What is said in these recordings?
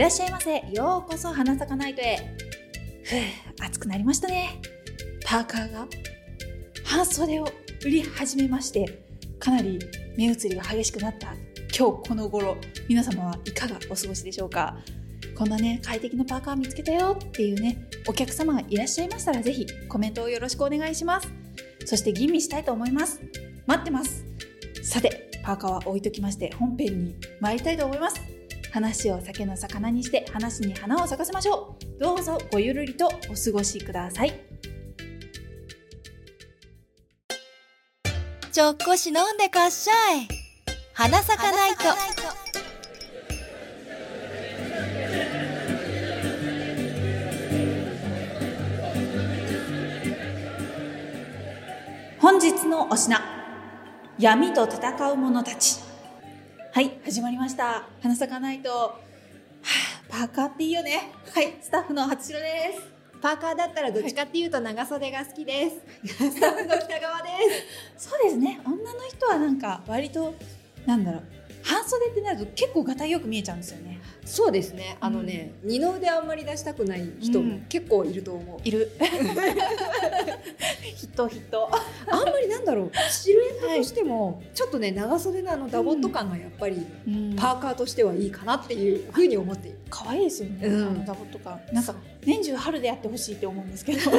らっしゃいませ。ようこそ花咲かナイトへ。ふう、暑くなりましたね。パーカーが半袖を売り始めまして、かなり目移りが激しくなった今日この頃、皆様はいかがお過ごしでしょうかこんなね、快適なパーカー見つけたよっていうね、お客様がいらっしゃいましたらぜひコメントをよろしくお願いします。そして吟味したいと思います。待ってます。さて、パーカーは置いときまして本編に参りたいと思います。話を酒の魚にして話に花を咲かせましょう。どうぞごゆるりとお過ごしください。ちょっこし飲んでかっしゃい。花咲かないと。本日のお品闇と戦う者たちはい。始まりました。花咲かないと、はあ、パーカーっていいよね。はいスタッフの初代です。パーカーだったらどっちかっていうと長袖が好きです。スタッフの北川です。そうですね。女の人はなんか割となんだろう半袖ってなると結構がたいよく見えちゃうんですよね。そうですね。あのね、二の腕あんまり出したくない人うん。結構いると思う。いる。ヒットヒットあんまりなんだろう、シルエットとしても、ちょっとね、長袖のあのダボっと感がやっぱり、パーカーとしてはいいかなっていうふうに思っている。可愛いですよね、うん。あのダボとかなんか年中春でやってほしいって思うんですけど。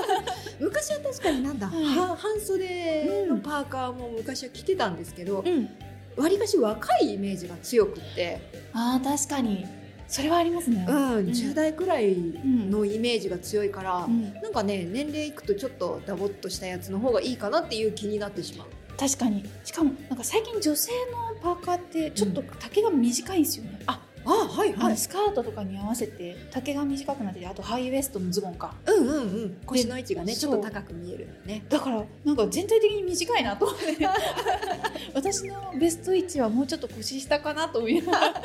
昔は確かになんだ、半袖のパーカーも昔は着てたんですけど、うんわりかし若いイメージが強くって、あー確かに。それはありますね。うん、ん。10代くらいのイメージが強いから、うん。なんかね年齢いくとちょっとダボっとしたやつの方がいいかなっていう気になってしまう。確かに。しかもなんか最近女性のパーカーってちょっと丈が短いんですよね、ああはいあのスカートとかに合わせて丈が短くなっててあとハイウエストのズボンか。うんうんうん。腰の位置がねちょっと高く見えるのね。だからなんか全体的に短いなと思って。私のベスト位置はもうちょっと腰下かなと思いながら。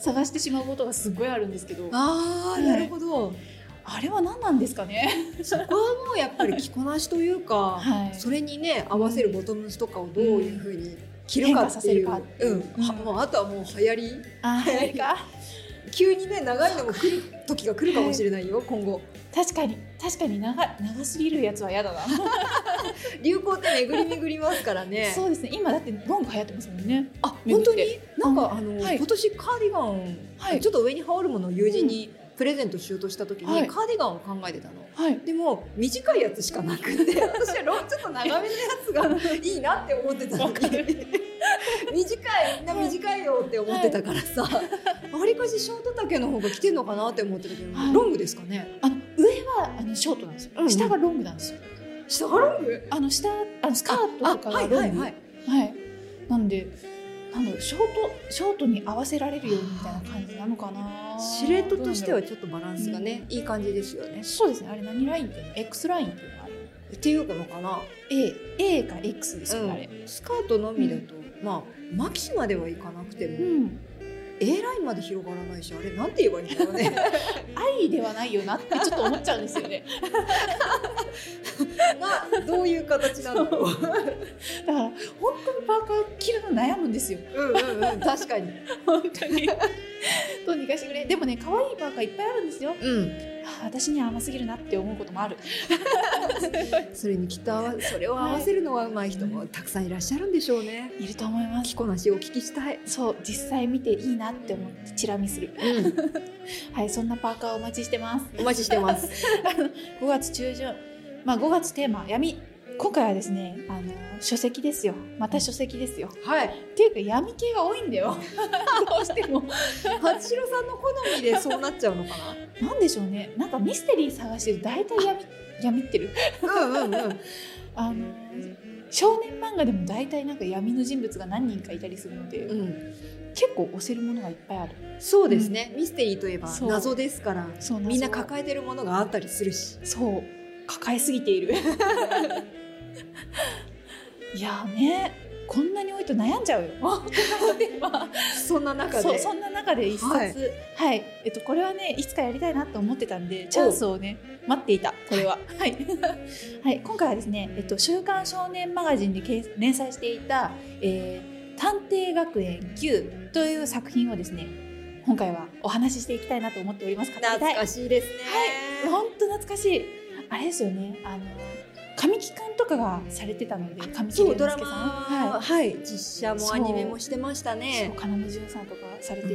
探してしまうことがすごいあるんですけど。ああはい。なるほど。あれは何なんですかね？そこはもうやっぱり着こなしというか、はい。それにね合わせるボトムスとかをどういうふうに着るかっていう。うん。はもうあとはもう流行り？あーあれか？急にね長いのも来る時が来るかもしれないよ今後。確かに。確かに長長すぎるやつは嫌だな。流行って巡り巡りますからね。そうですね。今だってロング流行ってますもんね。あ本当に？なんかあの、はい。今年カーディガン、はい。ちょっと上に羽織るものを友人にプレゼントしようとした時に、はい。カーディガンを考えてたの。はい。でも短いやつしかなくて 私はロちょっと長めのやつがいいなって思ってたのに。短いみんな短いよって思ってたからさわりかしショート丈の方が着てんのかなって思ってたけど、はい。ロングですかね。あの上はあのショートなんですよ、うん。うん下がロングなんですよ。下がロング？あの下あのスカートとかがロングはいはい。はい。なんでなんだろうショートショートに合わせられるようにみたいな感じなのかな。シルエットとしてはちょっとバランスがね、いい感じですよね。そうですねあれ何ラインっていうの？X ラインっていうのがある。っていうのかな。A, A か X ですよね、あれ。スカートのみだと、まあマキシまではいかなくても、うん A ラインまで広がらないしあれなんて言えばいいんだろうね。愛ではないよなってちょっと思っちゃうんですよね。などういう形なんだろう。だから本当にパーカー着るの悩むんですよ。うんうんうん。確かに。本当に。どうにかしてくれ。でもね可愛いパーカーいっぱいあるんですよ。うん私には甘すぎるなって思うこともある。それにきっとそれを合わせるのは上手い人もたくさんいらっしゃるんでしょうね。いると思います。着こなしをお聞きしたい。そう実際見ていいなって思ってチラ見する。うん。はいそんなパーカーお待ちしてます。お待ちしてます。5月中旬。まあ5月テーマ闇今回はですねあの書籍ですよ。また書籍ですよ。はい。っていうか闇系が多いんだよ。どうしても。初代さんの好みでそうなっちゃうのかな？んでしょうね。なんかミステリー探してると大体闇闇ってる。なうんうんうん。あの少年漫画でも大体なんか闇の人物が何人かいたりするので、うん。結構押せるものがいっぱいある。そうですね、ミステリーといえば謎ですからみんな謎抱えてるものがあったりするし。そう。抱えすぎている いやーねこんなに多いと悩んじゃうよ。そんな中で？そんな中で一冊。ははい。い、えっとこれはねいつかやりたいなと思ってたんでチャンスをね待っていた。これは。はい、はい、今回はですね、えっと、週刊少年マガジンで連載していた、えー「探偵学園 Q」という作品をですね今回はお話ししていきたいなと思っております。懐かしいですね。はい。本当懐かしい。あれですよね。あの神木くんとかがされてたので神木隆之介さんマ、ははい、実写もアニメもしてましたい、ね。そう。要潤さんとかされてて、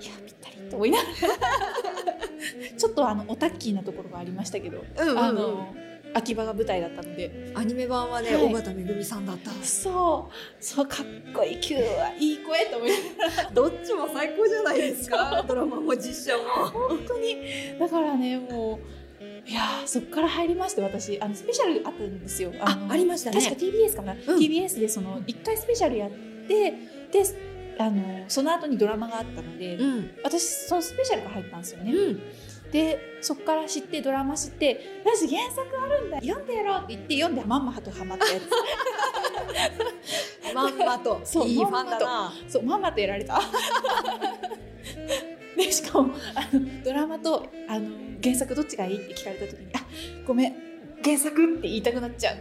いやぴったりと思いながら。ちょっとあのオタッキーなところがありましたけど、うんうんうん。あの秋葉が舞台だったので。アニメ版はね、はい。尾形めぐみさんだった。そう。そうかっこいい Q はいい声と思いながら。どっちも最高じゃないですか。ドラマも実写も。本当に。だからねもういやーそこから入りまして私。あのスペシャルあったんですよ。あのありましたね。確か TBS かな、TBS でその1回スペシャルやってであのその後にドラマがあったので、うん。私そのスペシャルが入ったんですよね、うん。でそこから知ってドラマ知って「よし原作あるんだ。読んでやろう」って言って読んでまんまとハマったやまんまと。いいファンだな。つそうまんまとやられた でしかもあのドラマとあの原作どっちがいいって聞かれた時に「あごめん原作」って言いたくなっちゃう。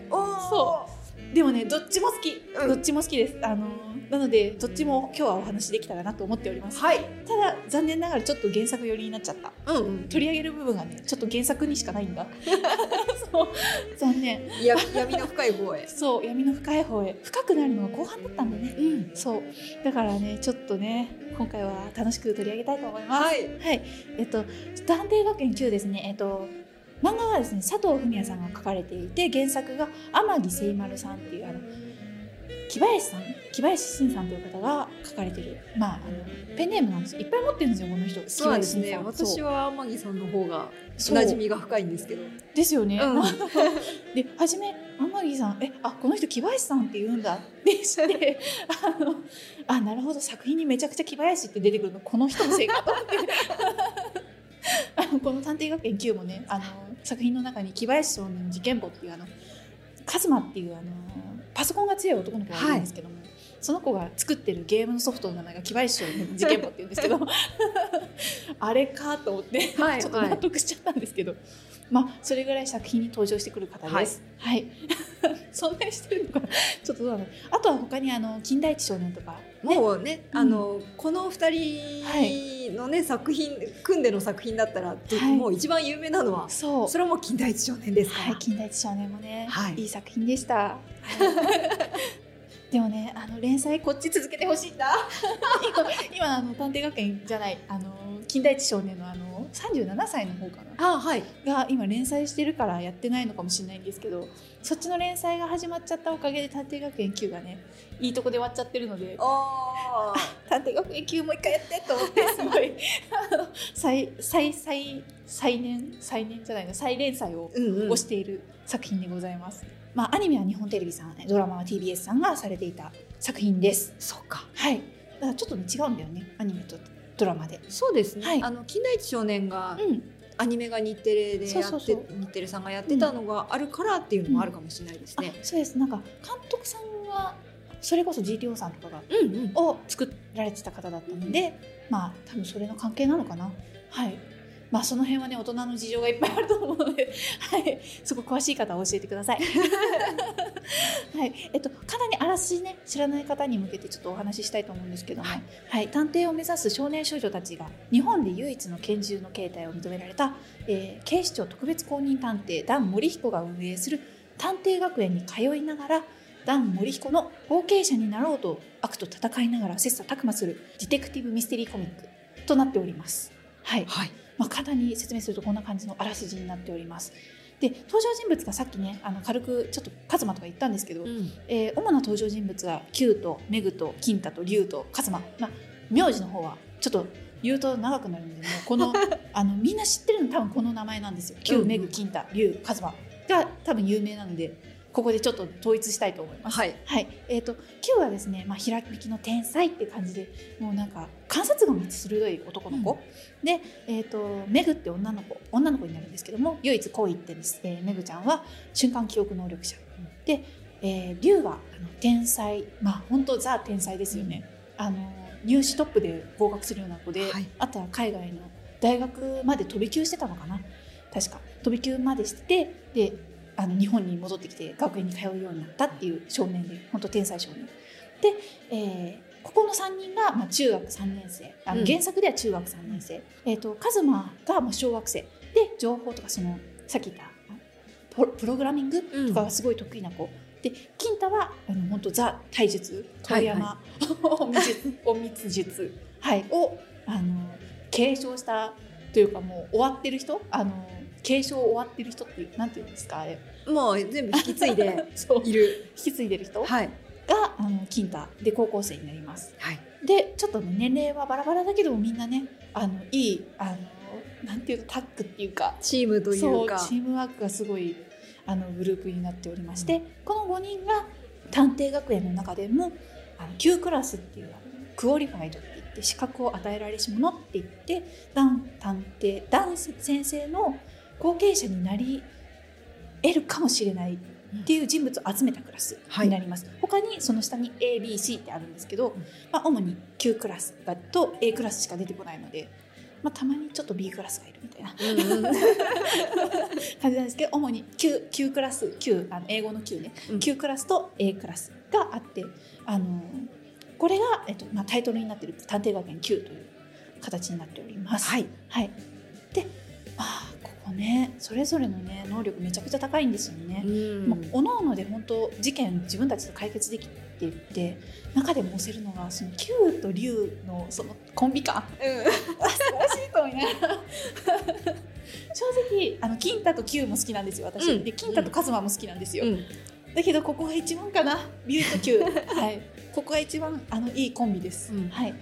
そでもねどっちも好き、うん。どっちも好きです。あのなのでどっちも今日はお話できたらなと思っております。はい。ただ残念ながらちょっと原作寄りになっちゃった。うんうん。取り上げる部分がねちょっと原作にしかないんだ。そう。残念。や闇の深い方へ。そう闇の深い方へ。深くなるのが後半だったんだね。うん。そう。だからねちょっとね今回は楽しく取り上げたいと思います。はい。はい、えっと探偵学園 Q ですね。えっと漫画はですね佐藤文也さんが書かれていて原作が天城聖丸さんっていうあの木林さん木林真さんという方が書かれてるまああのペンネームなんですいっぱい持ってるんですよこの人。そうですね。私は天城さんの方が馴染みが深いんですけど。ですよね、うん。で初め天城さんえあこの人木林さんって言うんだって知ってあのあなるほど。作品にめちゃくちゃ木林って出てくるのこの人のせいかと思って。あのこの「探偵学園 Q」もねあの作品の中に木林少年事件簿っていうあのカズマっていうあのパソコンが強い男の子がいるんですけども、その子が作ってるゲームのソフトの名前が木林少年事件簿っていうんですけどあれかと思ってはいちょっと納得しちゃったんですけど、まあそれぐらい作品に登場してくる方です。はい。そんなにしてるのかな。ちょっとどうなの。あとは他にあの金田一少年とか、ね、もうね、うんあのこの二人のね、作品組んでの作品だったら、はいもう一番有名なのはそう。それはもう金田一少年ですから。はい、金田一少年もね、はいいい作品でした。でもね、あの連載こっち続けてほしいんだ。今今あの探偵学園じゃないあの金田一少年のあの三十七歳の方かな。あはい。が今連載してるからやってないのかもしれないんですけどそっちの連載が始まっちゃったおかげで探偵学園 Q がねいいとこで終わっちゃってるのであ 探偵学園 Q もう一回やってと思って すごいあの再再再再年再年じゃないの再連載をうんうん推している作品でございます、まあアニメは日本テレビさんドラマは TBS さんがされていた作品です。そうか。はい。だからちょっとね違うんだよねアニメとドラマで。そうですね。はい。あの金田一少年がうん。アニメが日テレでやって、日テレさんがやってたのがあるからっていうのもあるかもしれないですね。あそうです。なんか監督さんはそれこそ GTO さんとかがうんうん。を作られてた方だったので、まあ多分それの関係なのかな。はいまあその辺はね大人の事情がいっぱいあると思うので、はい、そこ詳しい方は教えてください。はい、えっとかなりあらすじね知らない方に向けてちょっとお話ししたいと思うんですけども、はい、探偵を目指す少年少女たちが日本で唯一の拳銃の形態を認められた、えー警視庁特別公認探偵ダン森彦が運営する探偵学園に通いながらダン森彦の後継者になろうと悪と戦いながら切磋琢磨するディテクティブミステリーコミックとなっております。はい、はい。まあ、簡単に説明するとこんな感じのあらすじになっております。で登場人物がさっきねあの軽くちょっとカズマとか言ったんですけど、うん。えー主な登場人物は Q とメグと金太と龍とカズマ、まあ、名字の方はちょっと言うと長くなるのでもうこの あのみんな知ってるの多分この名前なんですよ Q、うんメグ金太龍カズマが多分有名なのでここでちょっと統一したいと思います。はい。はい、えっ、と Q はですね、まあ、ひらめきの天才って感じでもうなんか観察眼が鋭い男の子、で、えー、とメグって女の子女の子になるんですけども唯一好一点です、えーメグちゃんは瞬間記憶能力者、で、えー、リュウがあの天才まあ本当ザ天才ですよね、あの入試トップで合格するような子で、はい。あとは海外の大学まで飛び級してたのかな。確か。飛び級までしてであの日本に戻ってきて学園に通うようになったっていう少年で本当天才少年。で、えーここの3人が、まあ、中学3年生。あの、うん。原作では中学3年生、えー、とカズマがまあ小学生。で情報とかそのさっき言ったプログラミングとかがすごい得意な子、で金太はあの本当ザ体術。遠山、隠密術、はい、をあの継承したというかもう終わってる人。あの継承終わってる人ってなんていうんですか？あれ。もう全部引き継いで いる。引き継いでる人？がはい。あの金太で高校生になります。はい。でちょっとね年齢はバラバラだけどもみんなねあのいいあのなんていうのタッグっていうか。チームというか。チームワークがすごいあのグループになっておりまして、この5人が探偵学園の中でもあの Q クラスっていうクオリファイドって言って資格を与えられし者って言ってダン探偵ダン先生の後継者になり得るかもしれないっていう人物を集めたクラスになります、他にその下に ABC ってあるんですけど、まあ、主に Q クラスだと A クラスしか出てこないので、まあ、たまにちょっと B クラスがいるみたいな。うんうん感じなんですけど主に Q, Q クラス Q あの英語の Q ね、うん。Q クラスと A クラスがあってあのこれが、えっとまあ、タイトルになっている探偵学園 Q という形になっております。はい。はい、で、まあ、ここねそれぞれのね能力めちゃくちゃ高いんですよね。おのおので本当事件自分たちで解決できていって中でも押せるのがその Q と龍のそのコンビ感。あ素晴らしいと思いながら。正直あの金太と Q も好きなんですよ私、うん。で金太とカズマも好きなんですよ、うん。だけどここが一番かな。龍と Q はい。ここが一番あのいいコンビです、うん。はい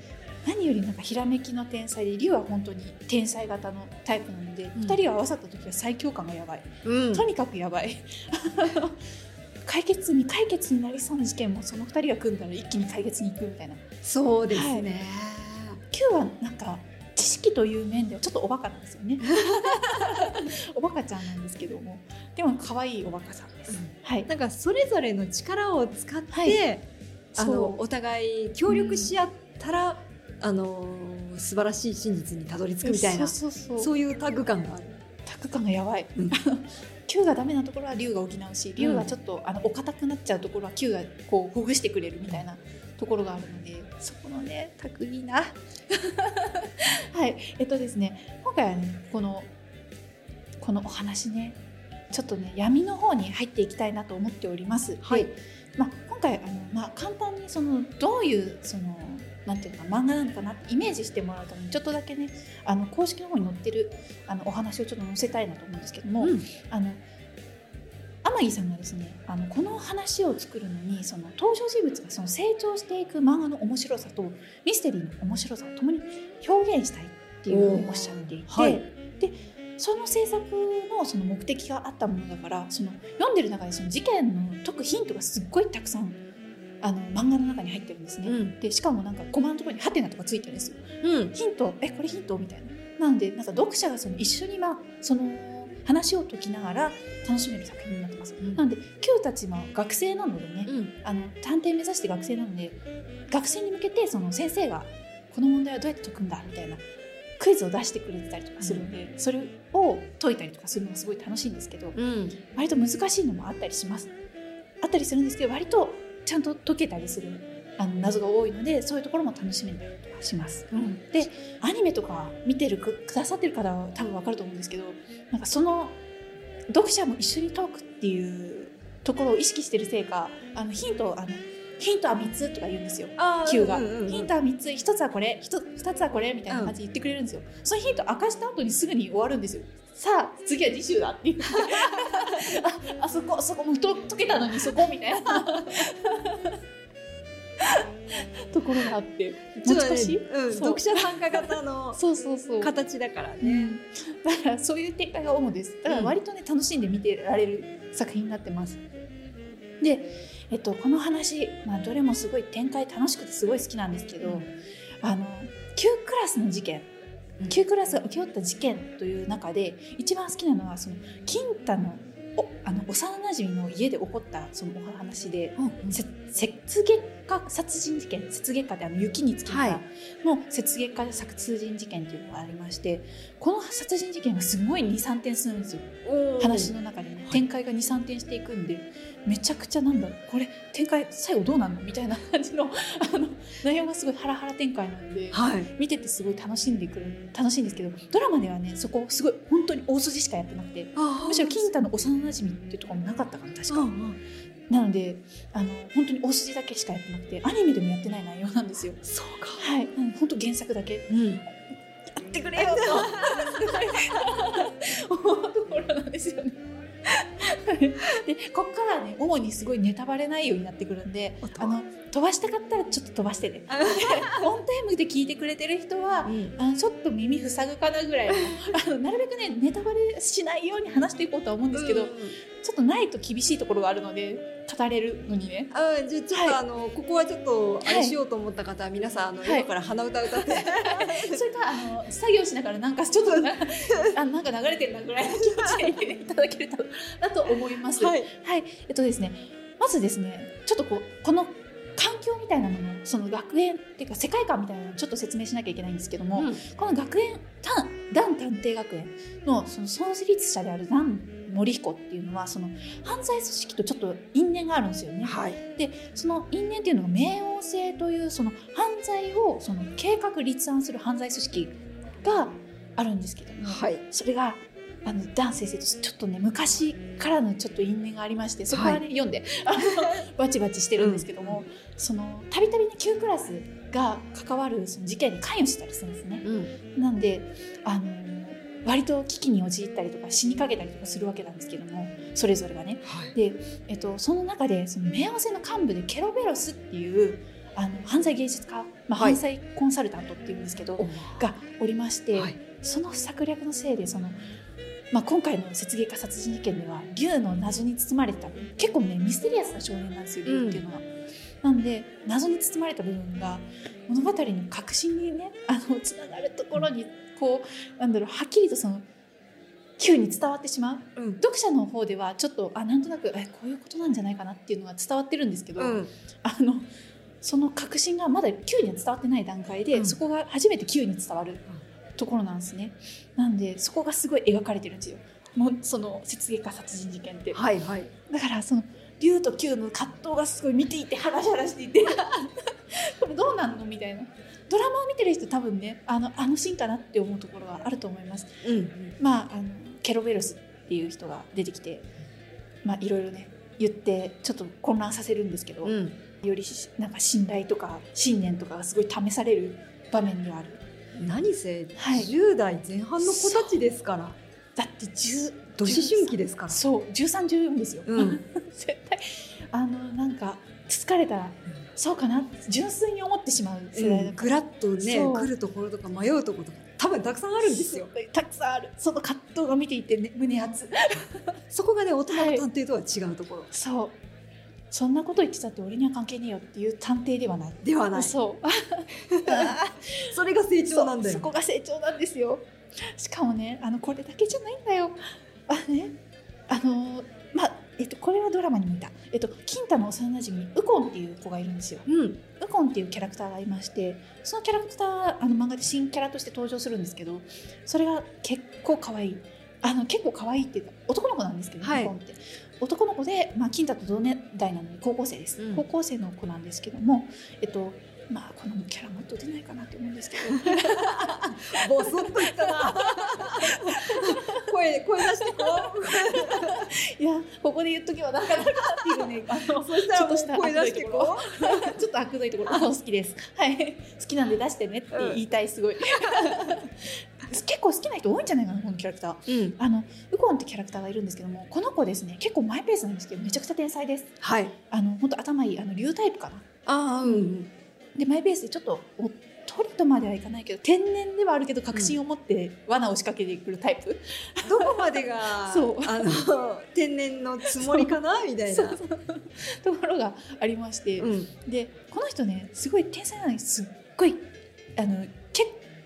何よりなんかひらめきの天才で龍は本当に天才型のタイプなので、ん。二人が合わさった時は最強感がやばい。うん。とにかくやばい。解決未解決になりそうな事件もその2人が組んだら一気に解決に行くみたいな。そうですね。Q はなんか知識という面ではちょっとおバカなんですよね。おバカちゃんなんですけども。でも可愛いおバカさんです、うん。はい。なんかそれぞれの力を使って、はい。あのお互い協力し合ったら、あの素晴らしい真実にたどり着くみたいなそうそうそう。そういうタッグ感がある。タッグ感がやばい、うん。がダメなところは龍が補うし龍がちょっと、あのお堅くなっちゃうところは Q がこうほぐしてくれるみたいなところがあるのでそこのねタッグいいな。はい。えっとですね今回はねこのこのお話ねちょっとね闇の方に入っていきたいなと思っております。はい。でまあ、今回あの、まあ、簡単にそのどういうそのなんていうのか漫画なのかなってイメージしてもらうためにちょっとだけねあの公式の方に載ってるあのお話をちょっと載せたいなと思うんですけども、うん。あの天城さんがですねあのこの話を作るのにその登場人物がその成長していく漫画の面白さとミステリーの面白さを共に表現したいっていうふうにおっしゃっていて、はい。でその制作のその目的があったものだからその読んでる中でその事件の解くヒントがすっごいたくさんあの漫画の中に入ってるんですね。うんでしかもなんかコマのところにハテナとかついてるんですよ。うんヒントえこれヒントみたいな。なのでなんか読者がその一緒にまあその話を解きながら楽しめる作品になってます。うんなので Q たちも学生なのでね、うんあの探偵目指して学生なので学生に向けてその先生がこの問題はどうやって解くんだみたいなクイズを出してくれてたりとかするので、それを解いたりとかするのがすごい楽しいんですけどうん割と難しいのもあったりしますあったりするんですけど割とちゃんと解けたりするあの謎が多いのでそういうところも楽しめたりとかします。うんでアニメとか見てるくくださってる方は多分わかると思うんですけどなんかその読者も一緒にトークっていうところを意識してるせいかあのヒントをあのヒントは3つとか言うんですよ。Q が、うんうんうんヒントは3つ1つはこれ 2, つはこれみたいな感じで言ってくれるんですよ、そのヒント明かした後にすぐに終わるんですよ。さあ次は次週だって。い うああそこそこもうと解けたのにそこみたいな。ところがあって。ちょっとね難しい、うん、読者参加型の そうそうそう。形だからね。うん。だからそういう展開が主です。だから割とね、楽しんで見てられる作品になってます。で、えっと、この話、まあ、どれもすごい展開楽しくてすごい好きなんですけど、あの Q クラスの事件うん。Q クラスが請け負った事件という中で一番好きなのはその金太のおあの幼馴染の家で起こったそのお話で、せ雪月花殺人事件雪月花ってあの雪につきはい。の雪月花殺人事件っていうのがありましてこの殺人事件がすごい23点するんですよ。話の中でね、展開が23点していくんでめちゃくちゃなんだろうこれ展開最後どうなんの？みたいな感じの あの内容がすごいハラハラ展開なんで。はい。見ててすごい楽しんでくる楽しいんですけどドラマではねそこすごい本当に大筋しかやってなくてむしろ金太の幼馴染っていうところもなかったかな確か、なのであの本当に大筋だけしかやってなくてアニメでもやってない内容なんですよ。そうか。はい。なので本当原作だけ。やうん。ってくれよと。思うところなんですよねでこっからね主にすごいネタバレ内容になってくるんであの飛ばしたかったらちょっと飛ばしてね。オンタイムで聞いてくれてる人はあのちょっと耳塞ぐかなぐらいの あのなるべくねネタバレしないように話していこうとは思うんですけど、うん。ちょっとないと厳しいところがあるので語れるのにね。あじゃあちょっと、はい。あのここはちょっとあはいれしようと思った方は皆さんあの、はい。今から鼻歌歌って。それかあの作業しながらなんかちょっとなあなんか流れてるなぐらいの気持ちでいただけると。だと思います。はい。はい、えっとですね、まずですね、ちょっとこうこの環境みたいなもの、その学園っていうか世界観みたいなのをちょっと説明しなきゃいけないんですけども、うん。この学園たダン探偵学園のその創立者であるダン森彦っていうのはその犯罪組織とちょっと因縁があるんですよね。はい。でその因縁っていうのが冥王星というその犯罪をその計画立案する犯罪組織があるんですけども、はい。それがあのダン先生とちょっとね昔からのちょっと因縁がありましてそこはね、読んで バチバチしてるんですけども、そのたびたびね9クラスが関わるその事件に関与したりするんですね。うん。なんであの割と危機に陥ったりとか死にかけたりとかするわけなんですけどもそれぞれがね。はい。で、えっと、その中でその冥王星の幹部でケロベロスっていうあの犯罪芸術家、まあ、はい。犯罪コンサルタントっていうんですけど、がおりまして、はい。その策略のせいでその、まあ、今回の雪芸家殺人事件では竜の謎に包まれてた結構ねミステリアスな少年なんですよ竜っていうのは。なんで謎に包まれた部分が物語の核心にねあのつながるところにこうなんだろうはっきりとその Q に伝わってしまう。うん。読者の方ではちょっとあなんとなくえこういうことなんじゃないかなっていうのが伝わってるんですけど、うん。あのその確信がまだ Q には伝わってない段階で、うん。そこが初めて Q に伝わるところなんですね。なんでそこがすごい描かれてるんですよ。もうその雪月花殺人事件って。はいはいだからその竜と Q の葛藤がすごい見ていてハラハラしていて これどうなんのみたいな。ドラマを見てる人多分ねあのあのシーンかなって思うところがあると思います。うんまあ、あのケロベロスっていう人が出てきて、まあ、いろいろね言ってちょっと混乱させるんですけど、うんよりしなんか信頼とか信念とかがすごい試される場面ではある何せはい。10代前半の子たちですから。だって10ど思春期ですから。そう。1314ですよ、うん。絶対。あのなんか疲れたらそうかな純粋に思ってしまう世代ぐらっとね来るところとか迷うところとか多分たくさんあるんですよ。たくさんある。その葛藤が見ていて、ね、胸熱。そこがね大人の探偵とは違うところ。そうそんなこと言ってたって俺には関係ねえよっていう探偵ではない。ではない。そう それが成長なんだよ。そこが成長なんですよ。しかもねあのこれだけじゃないんだよ。あね。あのまあえっとこれはドラマにもいた。えっと金太の幼馴染にウコンっていう子がいるんですよ。うん。ウコンっていうキャラクターがいましてそのキャラクターあの漫画で新キャラとして登場するんですけどそれが結構可愛い。あの結構可愛いっていうか男の子なんですけど、はい。ウコンって男の子で、まあ、金太と同年代なのに高校生です、うん。高校生の子なんですけどもえっとまあこのキャラもっと出ないかなって思うんですけど。ボソッと言ったな。声声出してこ いやここで言っとけばなかなかっていうね。あのうそしたらもうちょっとした声出してこちょっと悪どいところ、好きです。はい、好きなんで出してねって言いたい、すごい。結構好きな人多いんじゃないかな、このキャラクター。ううん。あの、ウコンってキャラクターがいるんですけども、この子ですね、結構マイペースなんですけど、めちゃくちゃ天才です。はい。あの、本当頭いい、あの、竜タイプかな。ああうんで、マイペースでちょっと、おっとりとまではいかないけど、天然ではあるけど、確信を持って罠を仕掛けてくるタイプ。どこまでが そう。あの天然のつもりかなみたいな。ところがありまして、うん。でこの人ねすごい天才なのにすっごいあの結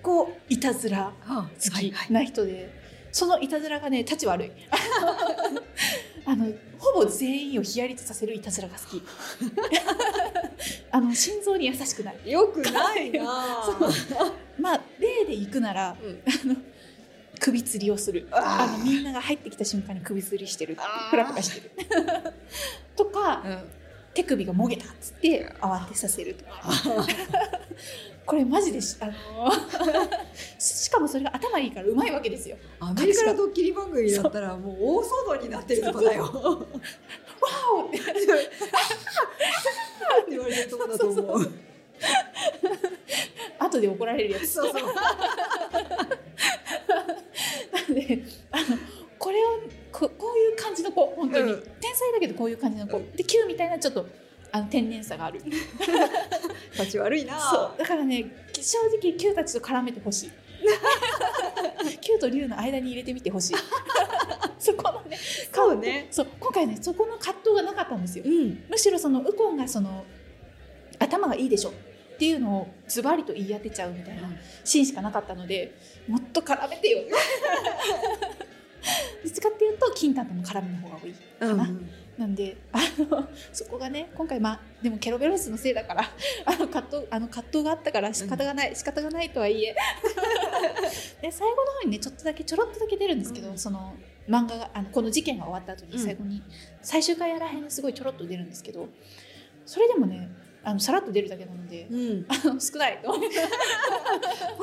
構いたずら好好きな人で、そのいたずらがね立ち悪い。あのほぼ全員をヒヤリとさせるいたずらが好き。あの心臓に優しくない。よくないな まあ例で行くなら、うん。あの首吊りをする。あのみんなが入ってきた瞬間に首吊りしてる。フラフラしてる。とかうん手首がもげたっつって慌てさせると。かこれマジでしあの しかもそれが頭いいからうまいわけですよ。アメリカのドッキリ番組だったらもう大騒動になってるとこだよ。わわおって。言われるとこだと思う。後で怒られるやつ。そうそう。なんであのこれをここういう感じの子本当に、うん。天才だけどこういう感じの子、で Q みたいなちょっとあの天然さがある立ち悪いな。そう。だからね正直 Q たちと絡めてほしい。Q と龍の間に入れてみてほしい。そこのねそうね。そう今回ねそこの葛藤がなかったんですよ。うん。むしろそのウコンがその頭がいいでしょっていうのをズバリと言い当てちゃうみたいなシーンしかなかったのでもっと絡めてよ どっちかっていうと金太との絡みの方が多いうん。ななんであのそこがね今回まあでもケロベロスのせいだから あの葛藤あの葛藤があったから仕方がない、仕方がないとはいえ で最後の方にねちょっとだけちょろっとだけ出るんですけど、うんその漫画があのこの事件が終わった後にうん最後に、最終回やらへんですごいちょろっと出るんですけどそれでもねあのさらっと出るだけなので、うん。あの少ないと思ってフ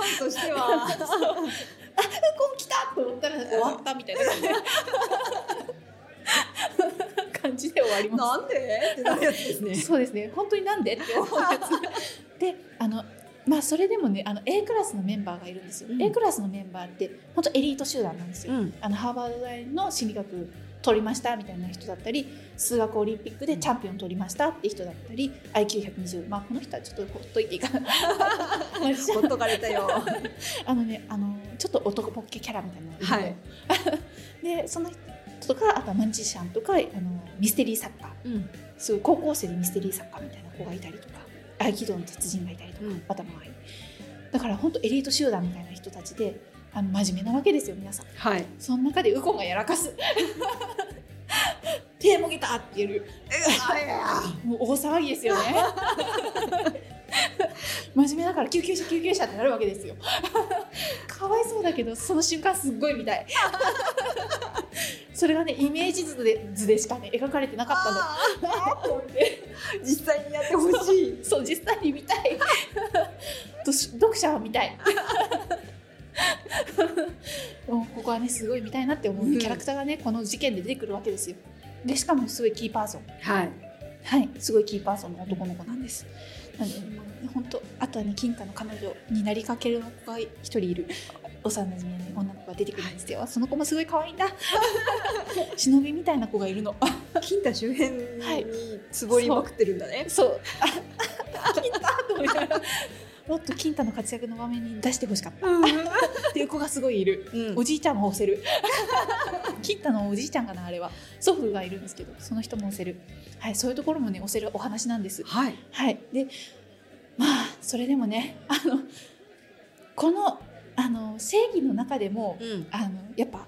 ァンとしては。ウコン来たと思ったら終わったみたいな。感じで終わります。なんで？ってやつですね。そうですね。本当になんでって思うやつ。であのまあそれでもねあの A クラスのメンバーがいるんですよ、うん。A クラスのメンバーって本当エリート集団なんですよ、ん。あのハーバード大の心理学取りましたみたいな人だったり数学オリンピックでチャンピオン取りましたって人だったり IQ120 まあこの人はちょっとほっといていいか。なまあほっとかれたよ。あのねあのちょっと男ポッケキャラみたいなはい。でその人とかあとはマンジシャンとかあのミステリー作家。うん。すごい高校生でミステリー作家みたいな子がいたりとか合気道の達人がいたりとか、うん。頭がいい。だから本当エリート集団みたいな人たちであの真面目なわけですよ皆さん。はい。その中でウコンがやらかす。手もげたって言える。もう大騒ぎですよね。真面目だから救急車救急車ってなるわけですよ。かわいそうだけどその瞬間すっごい見たい。それがねイメージ図で図でしかね描かれてなかったの。実際にやってほしい。そう実際に見たい。読者は見たい ここはねすごい見たいなって思ううん。キャラクターがねこの事件で出てくるわけですよ。でしかもすごいキーパーソン。はい。はい。すごいキーパーソンの男の子なんです。なんで本当あとはね金太の彼女になりかける子が一人いる。幼馴染の、ね、女の子が出てくるんですよ、その子もすごい可愛いんだ。忍びみたいな子がいるの。金太周辺はい。につぼりまくってるんだね。そう。あ金太と思いながらもっと金太の活躍の場面に出してほしかった。っていう子がすごいいる。うん。おじいちゃんも押せる。金太のおじいちゃんかなあれは。祖父がいるんですけどその人も押せる。はいそういうところもね押せるお話なんです。はい。はい。でまあそれでもねあのこのあの正義の中でもうん。あのやっぱ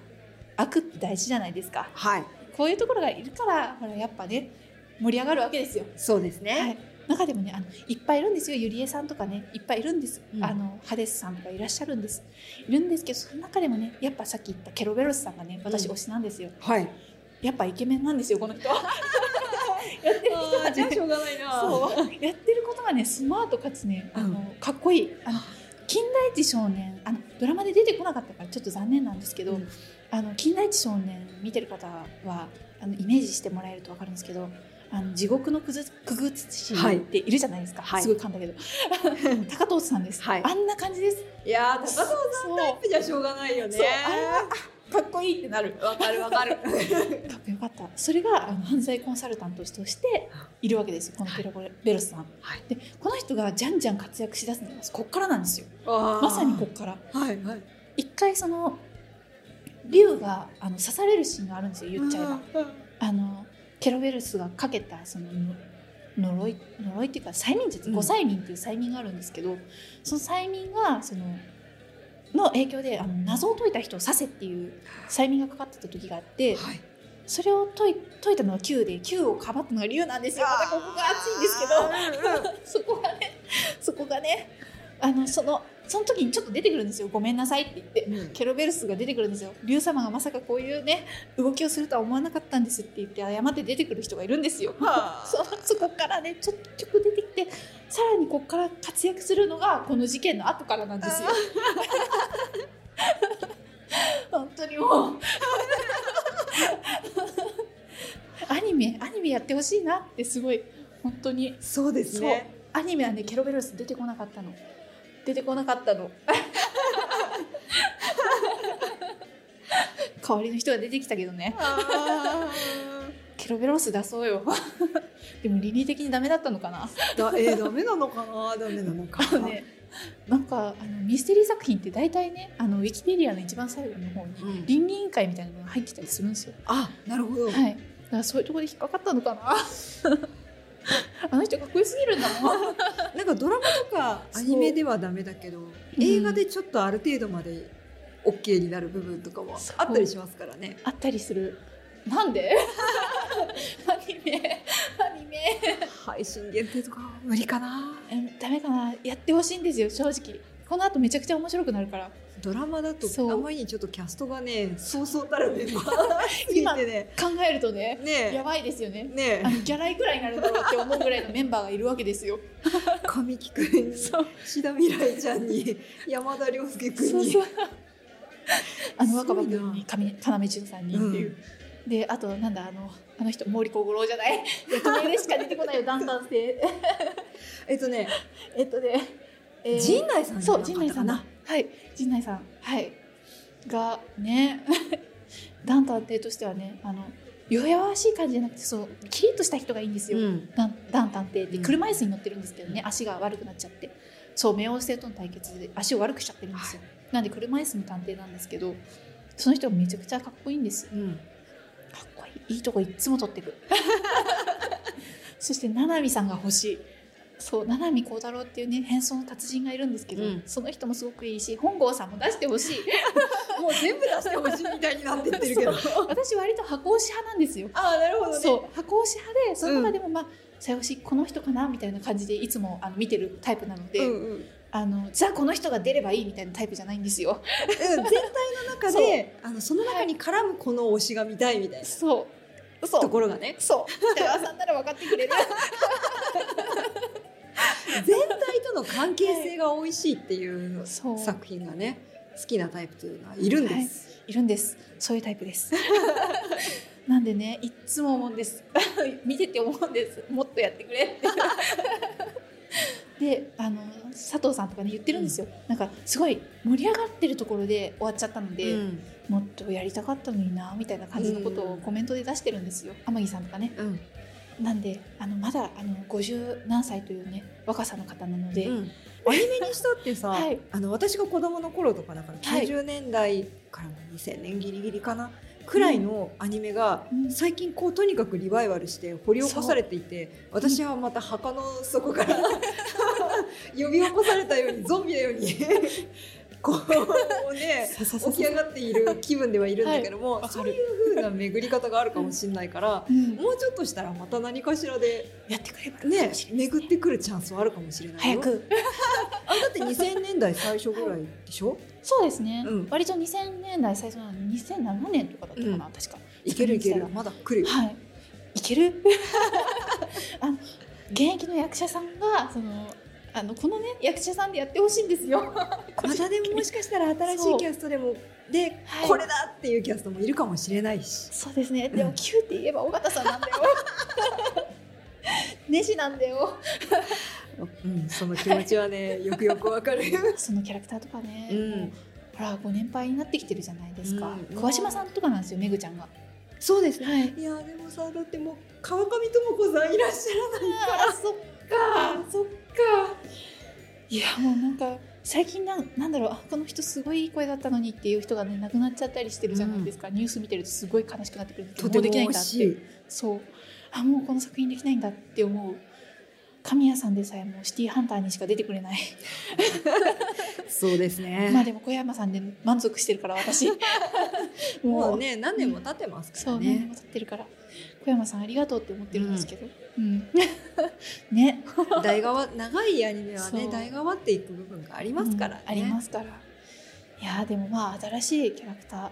悪って大事じゃないですか。はい。こういうところがいるからほらやっぱね盛り上がるわけですよ。そうですはね。い、中でもねあのいっぱいいるんですよ。ゆりえさんとかねいっぱいいるんです、うん。あのハデスさんとかいらっしゃるんです。いるんですけどその中でもねやっぱさっき言ったケロベロスさんがね私うん。推しなんですよ、はい。やっぱイケメンなんですよこの人。は やってる人がねじゃあしょうがないな。そう。やってることがねスマートかつねあの、かっこいい。あの金田一少年あのドラマで出てこなかったからちょっと残念なんですけど、うん。あの金田一少年見てる方はあのイメージしてもらえると分かるんですけどあの地獄のくずくぐつしっているじゃないですか、はい。すごい噛んだけど。高藤さんです、はい。あんな感じです。いやー高藤さんそうタイプじゃしょうがないよね。かっこいいってなる。わかるわかる。かっこよかった。それがあの犯罪コンサルタントとしてい。るわけですよ。このペロベロスさん、はい。でこの人がじゃんじゃん活躍しだすのがこっからなんですよ。ままさにこっから。はいはい。一回その竜があの刺されるシーンがあるんですよ言っちゃえば、あのケロベルスがかけたそのの呪い呪いっていうか催眠術うん五催眠っていう催眠があるんですけど、その催眠がそのの影響であの謎を解いた人を刺せっていう催眠がかかってた時があってはい。それを解い解いたのは Q で Q をかばったのが龍なんですよ。またここが熱いんですけど そこがねそこがねあのそのその時にちょっと出てくるんですよ。ごめんなさいって言って。うん。ケロベルスが出てくるんですよ。龍様がまさかこういうね動きをするとは思わなかったんですって言って謝って出てくる人がいるんですよ。はあ。そそこからねちょっと出てきてさらにここから活躍するのがこの事件の後からなんですよ。本当にもう。アニメアニメやってほしいなってすごい本当に。そうですね。アニメはねケロベロス出てこなかったの出てこなかったの。代わりの人が出てきたけどね。あケロベロス出そうよ。でも倫理的にダメだったのかな。ーだえー、ダメなのかな？ダメなのかねなんかあのミステリー作品って大体ねあのウィキペディアの一番最後の方にうん。倫理委員会みたいなのが入ってたりするんですよ。あなるほど、はい。だからそういうところで引っかかったのかな あの人かっこよすぎるんだもん。なんかドラマとかアニメではダメだけど映画でちょっとある程度まで OK になる部分とかもあったりしますからね。あったりする。なんで？アニメ。アニメ。配信限定とか無理かな。うんダメかな。やってほしいんですよ正直この後めちゃくちゃ面白くなるから。ドラマだとあまりにちょっとキャストがねそう。そうたるメンバーすぎてね。考えるとねね。やばいですよね。えね。あのギャラいくらになるんだろうって思うぐらいのメンバーがいるわけですよ。え 神木くんにそう。志田未来ちゃんに山田涼介くんに。そうそう。あの若葉君に上要潤さんにっていう。であとなんだあのあの人毛利小五郎じゃない。役名でしか出てこないよダンダン性えっとね。えっとね、えー陣内さんじそう陣内さんはい。陣内さん。はい。がね。ダン探偵としてはねあの弱々しい感じじゃなくてそうキリッとした人がいいんですよ、うん。ダンダン探偵ってうん。車椅子に乗ってるんですけどね足が悪くなっちゃって。そう冥王星との対決で足を悪くしちゃってるんですよ、なんで車椅子の探偵なんですけどその人がめちゃくちゃかっこいいんです。うん。かっこいい。いいとこいっつも取ってく。そして七海さんが欲しいそう七海幸太郎っていうね変装の達人がいるんですけど、うん。その人もすごくいいし本郷さんも出してほしい。もう全部出してほしいみたいになってってるけど。私割と箱押し派なんですよ。ああなるほどね。そう。箱押し派でその中でもまあ、最後しこの人かなみたいな感じでいつもあの見てるタイプなので、うんうん。あのじゃあこの人が出ればいいみたいなタイプじゃないんですよ。うん全体の中であのその中に絡むこの推しが見たいみたいな。そう。そとうころがね。そう。北川さんなら分かってくれる 全体との関係性が美味しいっていう作品がね好きなタイプというのはいるんです。い。るんです。そういうタイプです。なんでねいっつも思うんです。見てて思うんです。もっとやってくれって。であの佐藤さんとかね言ってるんですよ、なんかすごい盛り上がってるところで終わっちゃったので、うん。もっとやりたかったのになみたいな感じのことをコメントで出してるんですよ。天城さんとかね。うんなんであのまだあの50何歳というね若さの方なので、うん。アニメにしたってさ、はいあの私が子供の頃とかだからはい。90年代から2000年ギリギリかなくらいのアニメがうん。最近こうとにかくリバイバルして掘り起こされていて私はまた墓の底から 呼び起こされたようにゾンビのように こうね起き上がっている気分ではいるんだけども、はい。そういう風な巡り方があるかもしれないから、うん。もうちょっとしたらまた何かしらでやってくれば。ね巡ってくるチャンスはあるかもしれないよ。早く。あだって2000年代最初ぐらいでしょ、そうですね、うん。割と2000年代最初なのに2007年とかだったかな、うん。確か。いけるいける。はいまだ来るよ、はい。いける？あの現役の役者さんがそのあのこのね役者さんでやってほしいんですよ。またでももしかしたら新しそいうキャストでもで、はい。これだっていうキャストもいるかもしれないし。そうですね。でうんも Q って言えば尾形さんなんだよ。ネジなんだよ。うん、その気持ちはねよくよくわかる。そのキャラクターとかね、うん。ほらご年配になってきてるじゃないですか、うん桑島さんとかなんですよめぐちゃんが。そうですね。はい。いやでもさだってもう川上智子さんいらっしゃらないあそっか。そっかいやもうなんか最近なんなんだろうあこの人すごいいい声だったのにっていう人がね亡くなっちゃったりしてるじゃないですか、ニュース見てるとすごい悲しくなってくるとてもできないんだって。いそう。あもうこの作品できないんだって思う神谷さんでさえもうシティーハンターにしか出てくれない。そうですね。まあでも小山さんで満足してるから私。もうね何年も経ってますからね。そう何年も。経ってるから。小山さんありがとうって思ってるんですけど、うんね。代替わ長いアニメはねそう。代替わっていく部分がありますからね。うん。ありますから。いやーでもまあ新しいキャラクター。あ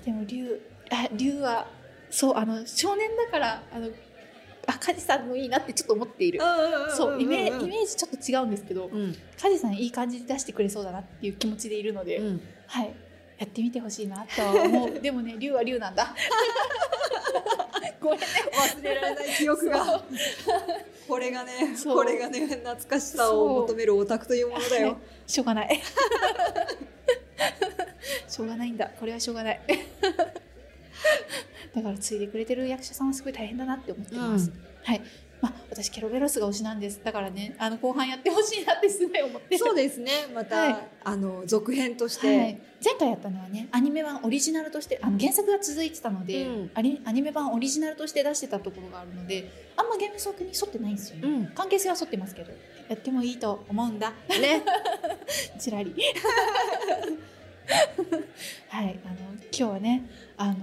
ーでも龍あ龍はそうあの少年だからあのあ梶さんもいいなってちょっと思っている、そうイメイメージちょっと違うんですけどうん。梶さんいい感じで出してくれそうだなっていう気持ちでいるので、うん。はいやってみてほしいなとは思う。でもね 龍は龍なんだ。ごめんね忘れられない記憶が。これがねこれがね懐かしさを求めるオタクというものだよ。しょうがない。しょうがないんだ。これはしょうがない。だからついでくれてる役者さんはすごい大変だなって思ってます、はいまあ私ケロベロスが推しなんです。だからねあの後半やってほしいなってすごい思って。るそうですね。また、はい。あの続編として、はい、前回やったのはねアニメ版オリジナルとしてあの原作が続いてたので、うん。アニアニメ版オリジナルとして出してたところがあるのであんま原作に沿ってないんですよね、うん。関係性は沿ってますけどやってもいいと思うんだ。ね。ちらり。はい。あの今日はねあの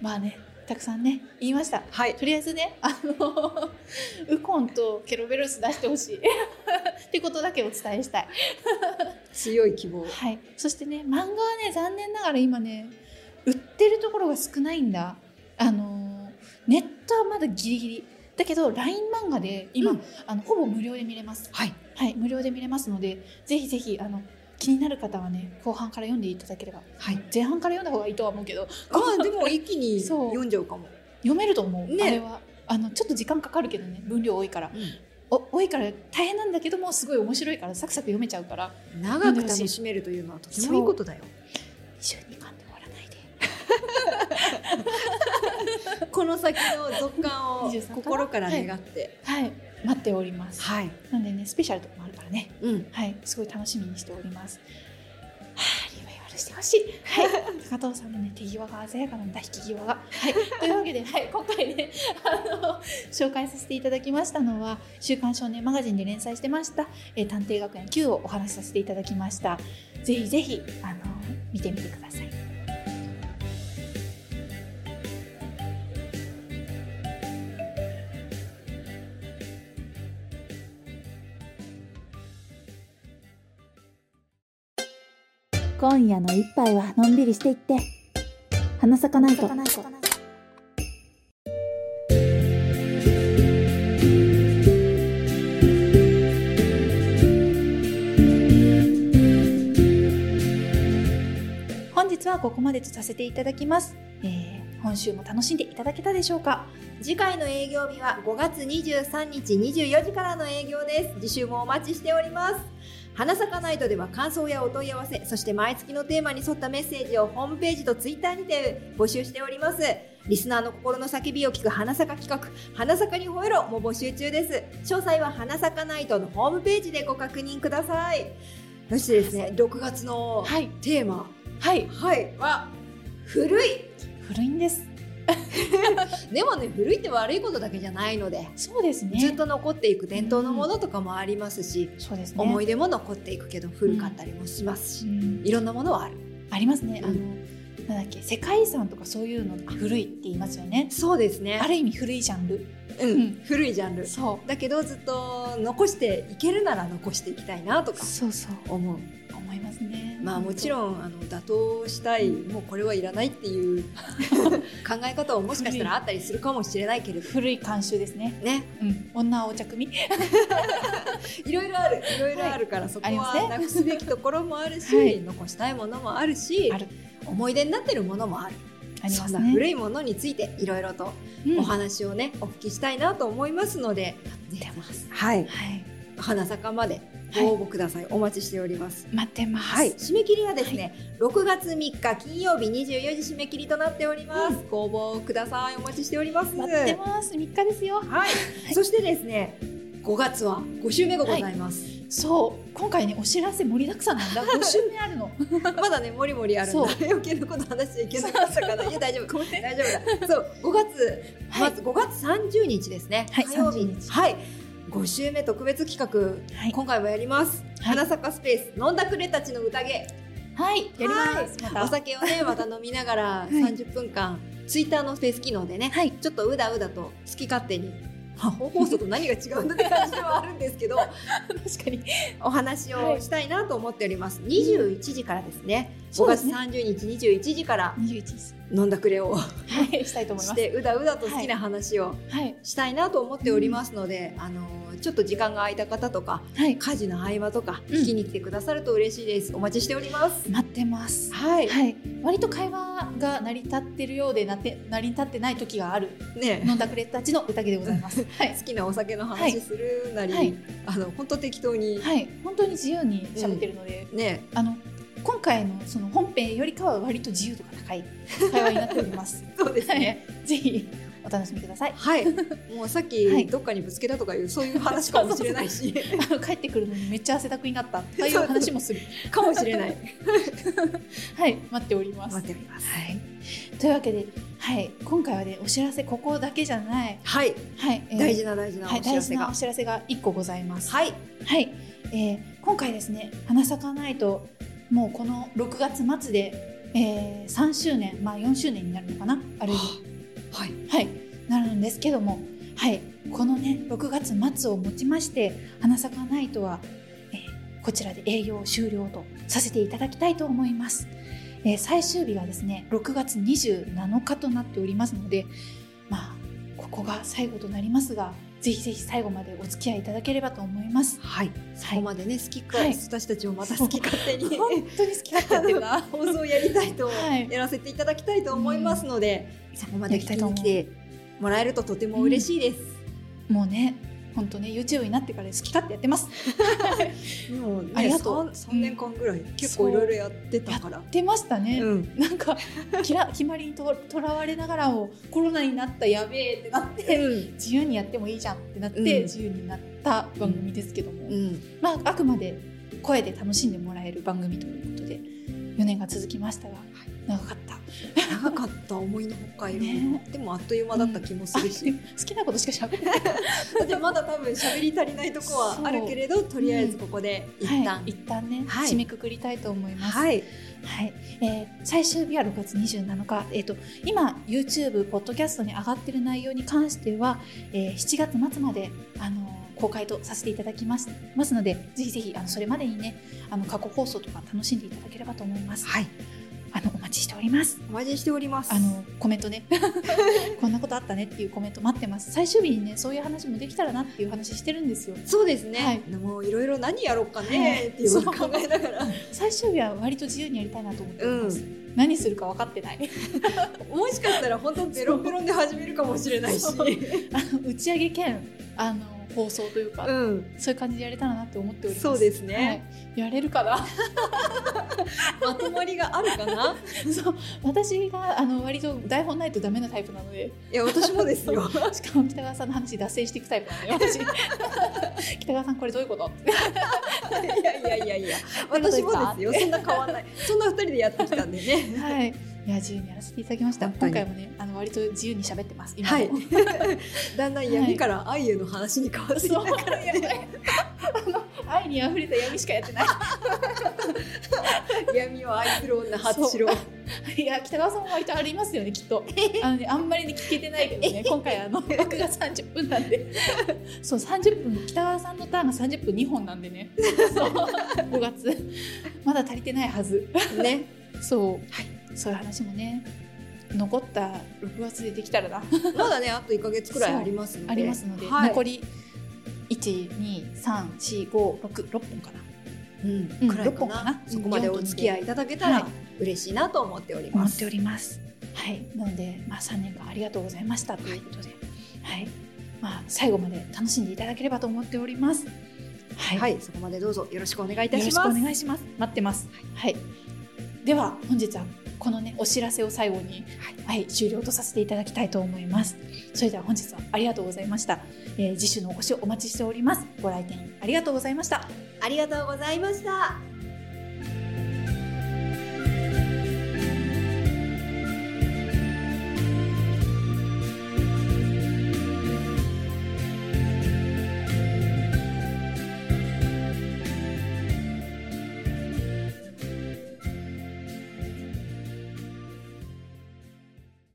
まあねたくさんね言いました。はい。とりあえずねあの ウコンとケロベロス出してほしい。ってことだけお伝えしたい。強い希望。はい、そしてね漫画はね残念ながら今ね売ってるところが少ないんだ。あのーネットはまだギリギリ。だけど LINE 漫画で今、うん。あのほぼ無料で見れます。はい。はい。無料で見れますのでぜひぜひあの気になる方はね後半から読んでいただければ、はい。前半から読んだ方がいいとは思うけどああでも一気に 読んじゃうかも、読めると思う、ね。あれは。あのちょっと時間かかるけどね分量多いから。お多いから大変なんだけどもすごい面白いからサクサク読めちゃうから。長く楽しめるというのはとてもいいことだよ。12巻で終わらないで。この先の続刊を23かな心から願って。はい待っておりますはい、なんでね、スペシャルとかもあるからね。うんはい、すごい楽しみにしております。はあ、リバイバルしてほしい。はい、高藤さんのね、手際が鮮やかなんだ、引き際が。はい、というわけで、はい、今回ね、あの、紹介させていただきましたのは。週刊少年マガジンで連載してました。えー探偵学園 Q をお話しさせていただきました。ぜひぜひ、あの、見てみてください。今夜の一杯はのんびりしていって。花咲かないと。本日はここまでとさせていただきます。えー今週も楽しんでいただけたでしょうか。次回の営業日は5月23日24時からの営業です。次週もお待ちしております。花咲かナイトでは感想やお問い合わせそして毎月のテーマに沿ったメッセージをホームページとツイッターにて募集しておりますリスナーの心の叫びを聞く花咲か企画花咲かに吠えろも募集中です詳細は花咲かナイトのホームページでご確認くださいそしてですね6月のはい。テーマはい。はいは古い古いんです。でもね古いって悪いことだけじゃないのでそうですね。ずっと残っていく伝統のものとかもありますし、そうですね。思い出も残っていくけど古かったりもしますし、うんいろんなものはあるありますね。うんあの、なんだっけ、世界遺産とかそういうの古いって言いますよね。そうですねある意味古いジャンル。うんうん古いジャンルそだけどずっと残していけるなら残していきたいなとう。かそうそう。思う思いますね。まあもちん。ろんあの妥協したいもうこれはいらないっていう 考え方ももしかしたらあったりするかもしれないけれど古い慣習ですね。ねうん。女はお茶組。いろいろあるいろいろあるから、そこありますねはなくすべきところもあるし、はい残したいものもあるしある思い出になってるものもあるありまそんな。古いものについていろいろとうんお話をね、お聞きしたいなと思いますので、出てます。はい、はい。花坂までご応募ください、お待ちしております。待ってます。はい、締め切りはですね、6月3日金曜日24時締め切りとなっております。ご応募ください、お待ちしております。待ってます。3日ですよ。はい、そしてですね、5月は5週目がございます。そう。今回ね、お知らせ盛りだくさんなんだ。5週目あるの。まだね、もりもりあるんだ。余計なこと話しちゃいけなかったかな。いや、大丈夫。大丈夫だ。そう、5月、はいまず5月30日ですね。はい火曜日30日はい。5週目特別企画、はい。今回もやります、はい。花坂スペース飲んだくれたちの宴。はい。やります。また。お酒をね また飲みながらい。30分間、ツイッターのスペース機能でね、はい。ちょっとうだうだと好き勝手にまあ本放送と何が違うんだって感じではあるんですけど 確かに。お話をしたいなと思っております、21時からですね5月そうですね。30日21時から21です飲んだくれをはい。したいと思います。してうだうだと好きな話をはい。したいなと思っておりますので、あのちょっと時間が空いた方とかはい。家事の合間とかうん。聞きに来てくださると嬉しいです、お待ちしております。待ってます。はい、はい。割と会話が成り立ってるようでなって成り立ってない時がある。ね。飲んだくれたちの宴でございます。はい。好きなお酒の話するなり、はい。あの本当適当に、はい。本当に自由に喋ってるので、ね。あの今回のその本編よりかは割と自由度が高い会話になっております。そうですね。はい。ぜひお楽しみください。はい、もうさっき、はい。どっかにぶつけたとかいうそういう話かもしれないし。あの帰ってくるのにめっちゃ汗だくになった。という話もする。かもしれない。はい、待っております。待っております。はい。というわけで、はい、今回はねお知らせここだけじゃない、はい。はい、えー大事な大事なはい、お知らせが、大事なお知らせが一個ございます。はい。はい、えー今回ですね花咲かないともうこの6月末で、えー、3周年まあ4周年になるのかなあれではい。はい。なるんですけどもはい。このね6月末をもちまして花咲かないとは、えーこちらで営業終了とさせていただきたいと思います、えー最終日がですね6月27日となっておりますのでまあここが最後となりますがぜひぜひ最後までお付き合いいただければと思います。はい、そこまでね好きか、はい。私たちもまた好き勝手に本当に好き勝手な放送をやりたいと、はいやらせていただきたいと思いますので、そこまで来てもらえるととても嬉しいです。もうね本当ね YouTube になってから好き勝手やってます。で も、ね、ありがとう。三三年間ぐらい、結構いろいろやってたから。や。ってましたね、うん、なんかきら 決まりにととらわれながらもコロナになったやべえってなって自由にやってもいいじゃんってなって、うん。自由になった番組ですけども、うん、まああくまで声で楽しんでもらえる番組ということで4年が続きましたが長かった。長かった。思いのほかいろいろ。ね。でもあっという間だった気もするし、あ好きなことしか喋ってない。だってまだ多分喋り足りないとこはあるけれど、とりあえずここで一旦、はい、一旦ね、はい。締めくくりたいと思います。はい、はい、えー最終日は6月27日、えー、と今 YouTube、ポッドキャストに上がっている内容に関しては、えー7月末まで、あのー公開とさせていただきますますのでぜひぜひあのそれまでにねあの過去放送とか楽しんでいただければと思います。はい、あのお待ちしております。お待ちしております。あのコメントね。こんなことあったねっていうコメント待ってます。最終日にねそういう話もできたらなっていう話してるんですよ。そうですね、はい。もういろいろ何やろうかはい。ねっていう考えながら、最終日は割と自由にやりたいなと思ってます、何するか分かってない。もしかしたら本当ベロンベロンで始めるかもしれないし、あの打ち上げ兼あの放送というか、うん、そういう感じでやれたらなって思っております。そうですね。はい、やれるかな？まとまりがあるかな？そう。私があの割と台本ないとダメなタイプなので。いや私もですよ。しかも北川さんの話脱線していくタイプなので私。北川さんこれどういうこと？いやいやいやいや、私もかですよ。そんな変わんない。そんな二人でやってきたんでね。はいいや自由にやらせていただきました。今回もねあの割と自由に喋ってます今はい。も、だんだん闇から愛への話に変わってきたそうから。やばいあの愛に溢れた闇しかやってない。闇を愛する女初白。いや北川さんも割とありますよねきっと。あの、ね、あんまりね聞けてないけどね 今回あの僕が30分なんで。そう30分北川さんのターンが30分2本なんでね。そう。5月。まだ足りてないはず。ね。そう、そういう話もね残った6月でできたらなまだねあと一ヶ月くらいありますので。ありますので、はい、残り1234566本かなうんうんくらいか六本かなな。そこまでお付き合いいただけたら嬉しいなと思っております。思っております。はい、なので、まあ、3年間ありがとうございましたということで、はい、まあ、最後まで楽しんでいただければと思っております。はい、はい、そこまでどうぞよろしくお願いいたよろしくおします。願いします。待ってます。はい、では、本日はこのね、お知らせを最後に、はい、終了とさせていただきたいと思います。それでは、本日はありがとうございました。えー次週のお越しをお待ちしております。ご来店ありがとうございました。ありがとうございました。